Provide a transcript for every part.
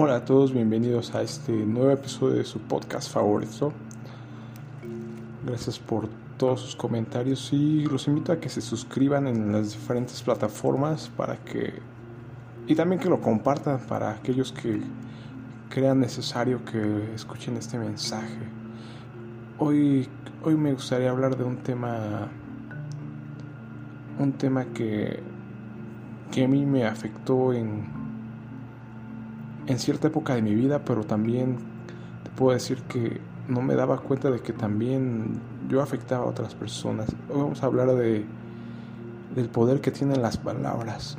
Hola a todos, bienvenidos a este nuevo episodio de su podcast favorito. Gracias por todos sus comentarios y los invito a que se suscriban en las diferentes plataformas para que y también que lo compartan para aquellos que crean necesario que escuchen este mensaje. Hoy hoy me gustaría hablar de un tema un tema que que a mí me afectó en en cierta época de mi vida, pero también te puedo decir que no me daba cuenta de que también yo afectaba a otras personas. Hoy vamos a hablar de del poder que tienen las palabras.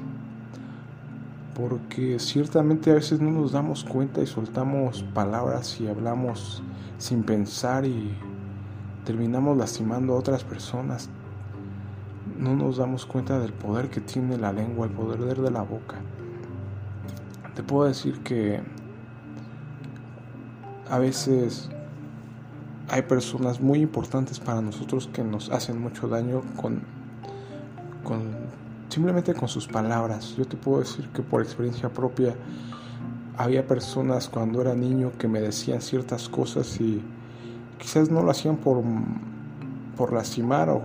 Porque ciertamente a veces no nos damos cuenta y soltamos palabras y hablamos sin pensar y terminamos lastimando a otras personas. No nos damos cuenta del poder que tiene la lengua, el poder de la boca te puedo decir que a veces hay personas muy importantes para nosotros que nos hacen mucho daño con, con simplemente con sus palabras. Yo te puedo decir que por experiencia propia había personas cuando era niño que me decían ciertas cosas y quizás no lo hacían por, por lastimar o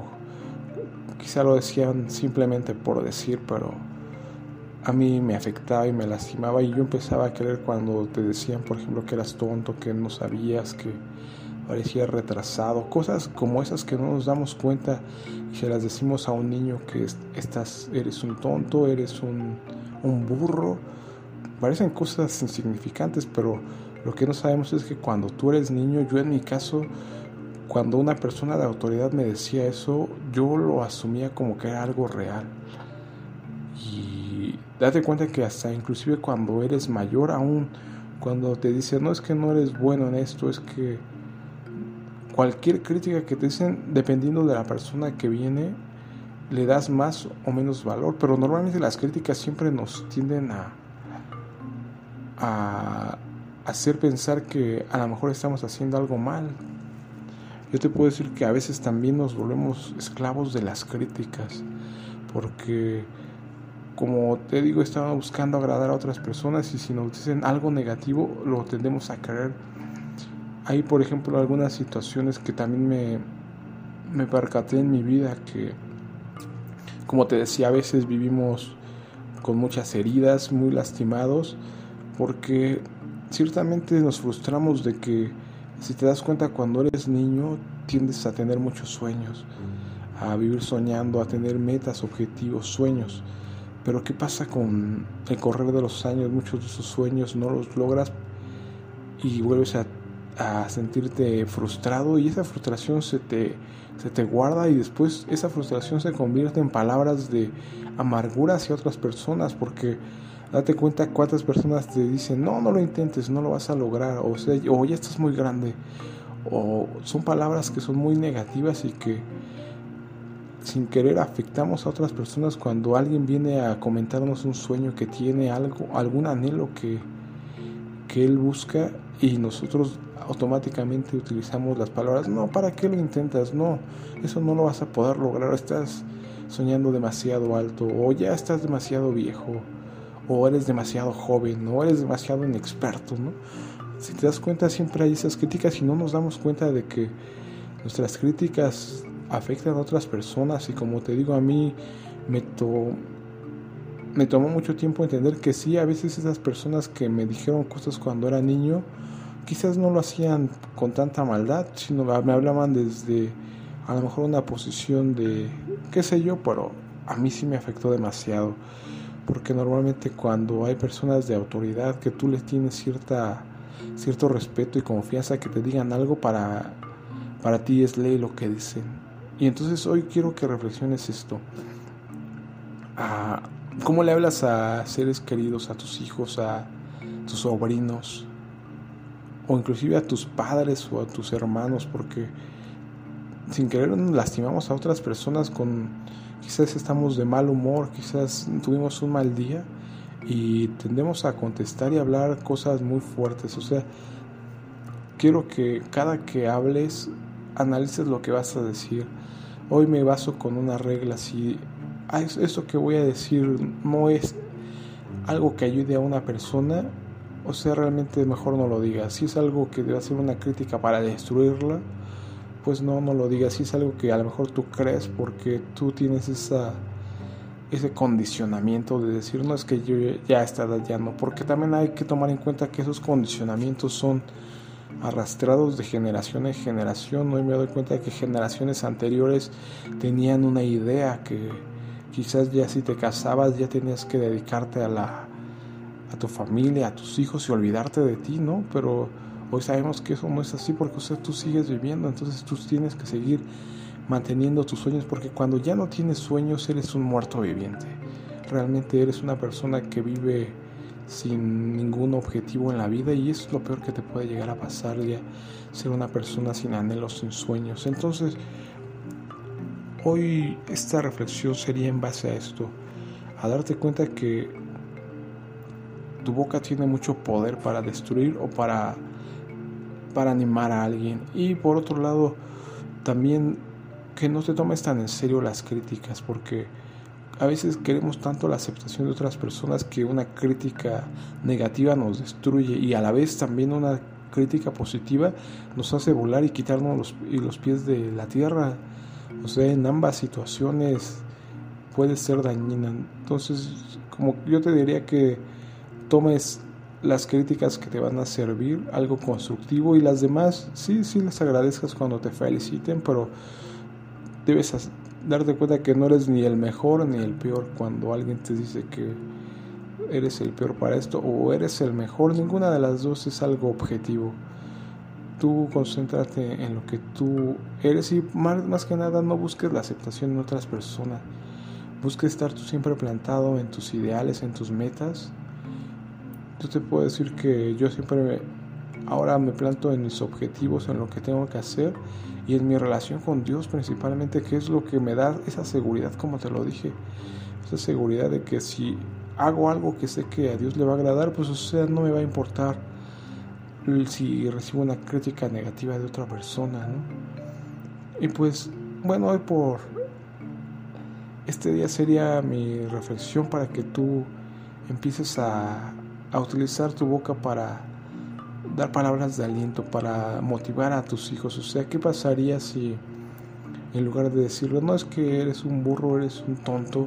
quizás lo decían simplemente por decir, pero a mí me afectaba y me lastimaba y yo empezaba a creer cuando te decían, por ejemplo, que eras tonto, que no sabías, que parecías retrasado, cosas como esas que no nos damos cuenta y se las decimos a un niño que estás, eres un tonto, eres un, un burro, parecen cosas insignificantes, pero lo que no sabemos es que cuando tú eres niño, yo en mi caso, cuando una persona de autoridad me decía eso, yo lo asumía como que era algo real. Date cuenta que hasta inclusive cuando eres mayor aún, cuando te dicen, no es que no eres bueno en esto, es que cualquier crítica que te dicen, dependiendo de la persona que viene, le das más o menos valor, pero normalmente las críticas siempre nos tienden a, a hacer pensar que a lo mejor estamos haciendo algo mal. Yo te puedo decir que a veces también nos volvemos esclavos de las críticas, porque como te digo, estaba buscando agradar a otras personas y si nos dicen algo negativo, lo tendemos a creer. Hay, por ejemplo, algunas situaciones que también me, me percaté en mi vida que, como te decía, a veces vivimos con muchas heridas, muy lastimados, porque ciertamente nos frustramos de que, si te das cuenta, cuando eres niño, tiendes a tener muchos sueños, a vivir soñando, a tener metas, objetivos, sueños pero ¿qué pasa con el correr de los años? Muchos de esos sueños no los logras y vuelves a, sentirte frustrado y esa frustración se te, se te guarda y después esa frustración se convierte en palabras de amargura hacia otras personas porque date cuenta cuántas personas te dicen no, no lo intentes, no lo vas a lograr o, sea, o ya estás muy grande o son palabras que son muy negativas y que sin querer afectamos a otras personas cuando alguien viene a comentarnos un sueño que tiene algo, algún anhelo que, que él busca y nosotros automáticamente utilizamos las palabras, no, ¿para qué lo intentas? No, eso no lo vas a poder lograr, estás soñando demasiado alto o ya estás demasiado viejo o eres demasiado joven o eres demasiado inexperto, ¿no? Si te das cuenta siempre hay esas críticas y no nos damos cuenta de que nuestras críticas afectan a otras personas. Y como te digo a mí me, me tomó mucho tiempo entender que sí, a veces esas personas que me dijeron cosas cuando era niño, quizás no lo hacían con tanta maldad, sino me hablaban desde a lo mejor una posición de, qué sé yo, pero a mí sí me afectó demasiado, porque normalmente cuando hay personas de autoridad que tú les tienes cierta, cierto respeto y confianza que te digan algo para, para ti es ley lo que dicen y entonces hoy quiero que reflexiones esto. ¿Cómo le hablas a seres queridos, a tus hijos, a tus sobrinos, o inclusive a tus padres o a tus hermanos? Porque sin querer lastimamos a otras personas con quizás estamos de mal humor, quizás tuvimos un mal día y tendemos a contestar y hablar cosas muy fuertes. O sea, quiero que cada que hables analices lo que vas a decir Hoy me baso con una regla, si eso que voy a decir no es algo que ayude a una persona, o sea, realmente mejor no lo digas. Si es algo que debe ser una crítica para destruirla, pues no, no lo digas. Si es algo que a lo mejor tú crees porque tú tienes esa, ese condicionamiento de decir, no es que yo ya a esta edad no. Porque también hay que tomar en cuenta que esos condicionamientos son arrastrados de generación en generación. Hoy me doy cuenta de que generaciones anteriores tenían una idea que quizás ya si te casabas ya tenías que dedicarte a la a tu familia, a tus hijos y olvidarte de ti, ¿no? Pero hoy sabemos que eso no es así porque o tú sigues viviendo, entonces tú tienes que seguir manteniendo tus sueños porque cuando ya no tienes sueños eres un muerto viviente. Realmente eres una persona que vive sin ningún objetivo en la vida y eso es lo peor que te puede llegar a pasar ya ser una persona sin anhelos, sin sueños. Entonces, hoy esta reflexión sería en base a esto, a darte cuenta que tu boca tiene mucho poder para destruir o para para animar a alguien y por otro lado también que no te tomes tan en serio las críticas porque a veces queremos tanto la aceptación de otras personas que una crítica negativa nos destruye y a la vez también una crítica positiva nos hace volar y quitarnos los, y los pies de la tierra. O sea, en ambas situaciones puede ser dañina. Entonces, como yo te diría que tomes las críticas que te van a servir, algo constructivo y las demás, sí, sí las agradezcas cuando te feliciten, pero debes darte cuenta que no eres ni el mejor ni el peor cuando alguien te dice que eres el peor para esto o eres el mejor, ninguna de las dos es algo objetivo. Tú concéntrate en lo que tú eres y más, más que nada no busques la aceptación en otras personas. Busca estar tú siempre plantado en tus ideales, en tus metas. Yo te puedo decir que yo siempre me, ahora me planto en mis objetivos, en lo que tengo que hacer y en mi relación con Dios principalmente, que es lo que me da esa seguridad, como te lo dije, esa seguridad de que si hago algo que sé que a Dios le va a agradar, pues o sea, no me va a importar si recibo una crítica negativa de otra persona, ¿no? Y pues, bueno, hoy por este día sería mi reflexión para que tú empieces a, a utilizar tu boca para dar palabras de aliento para motivar a tus hijos. O sea, ¿qué pasaría si en lugar de decirlo, no es que eres un burro, eres un tonto,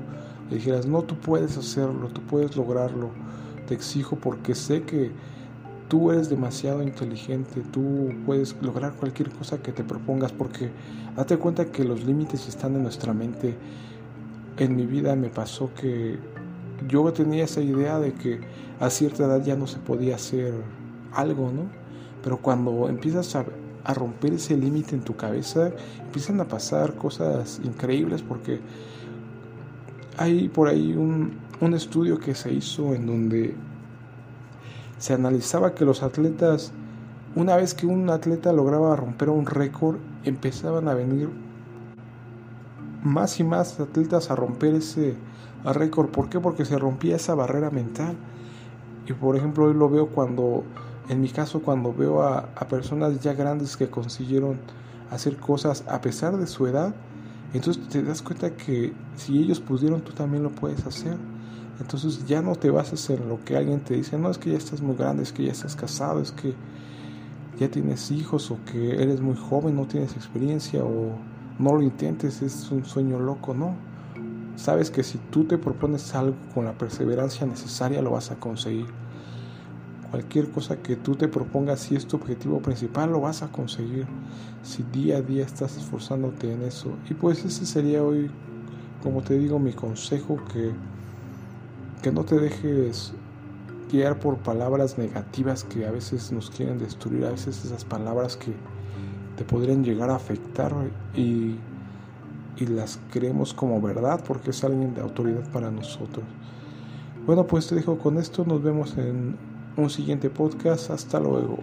le dijeras, no, tú puedes hacerlo, tú puedes lograrlo, te exijo porque sé que tú eres demasiado inteligente, tú puedes lograr cualquier cosa que te propongas porque date cuenta que los límites están en nuestra mente. En mi vida me pasó que yo tenía esa idea de que a cierta edad ya no se podía hacer algo, ¿no? Pero cuando empiezas a, romper ese límite en tu cabeza, empiezan a pasar cosas increíbles porque hay por ahí un, estudio que se hizo en donde se analizaba que los atletas, una vez que un atleta lograba romper un récord, empezaban a venir más y más atletas a romper ese récord. ¿Por qué? Porque se rompía esa barrera mental. Y por ejemplo, hoy lo veo cuando en mi caso, cuando veo a, personas ya grandes que consiguieron hacer cosas a pesar de su edad, entonces te das cuenta que si ellos pudieron, tú también lo puedes hacer. Entonces ya no te basas en lo que alguien te dice, no es que ya estás muy grande, es que ya estás casado, es que ya tienes hijos o que eres muy joven, no tienes experiencia o no lo intentes, es un sueño loco, no. Sabes que si tú te propones algo con la perseverancia necesaria, lo vas a conseguir. Cualquier cosa que tú te propongas, si es tu objetivo principal, lo vas a conseguir. Si día a día estás esforzándote en eso. Y pues ese sería hoy, como te digo, mi consejo, que, que no te dejes guiar por palabras negativas que a veces nos quieren destruir, a veces esas palabras que te podrían llegar a afectar y, y las creemos como verdad porque es alguien de autoridad para nosotros. Bueno, pues te dejo con esto, nos vemos en un siguiente podcast. Hasta luego.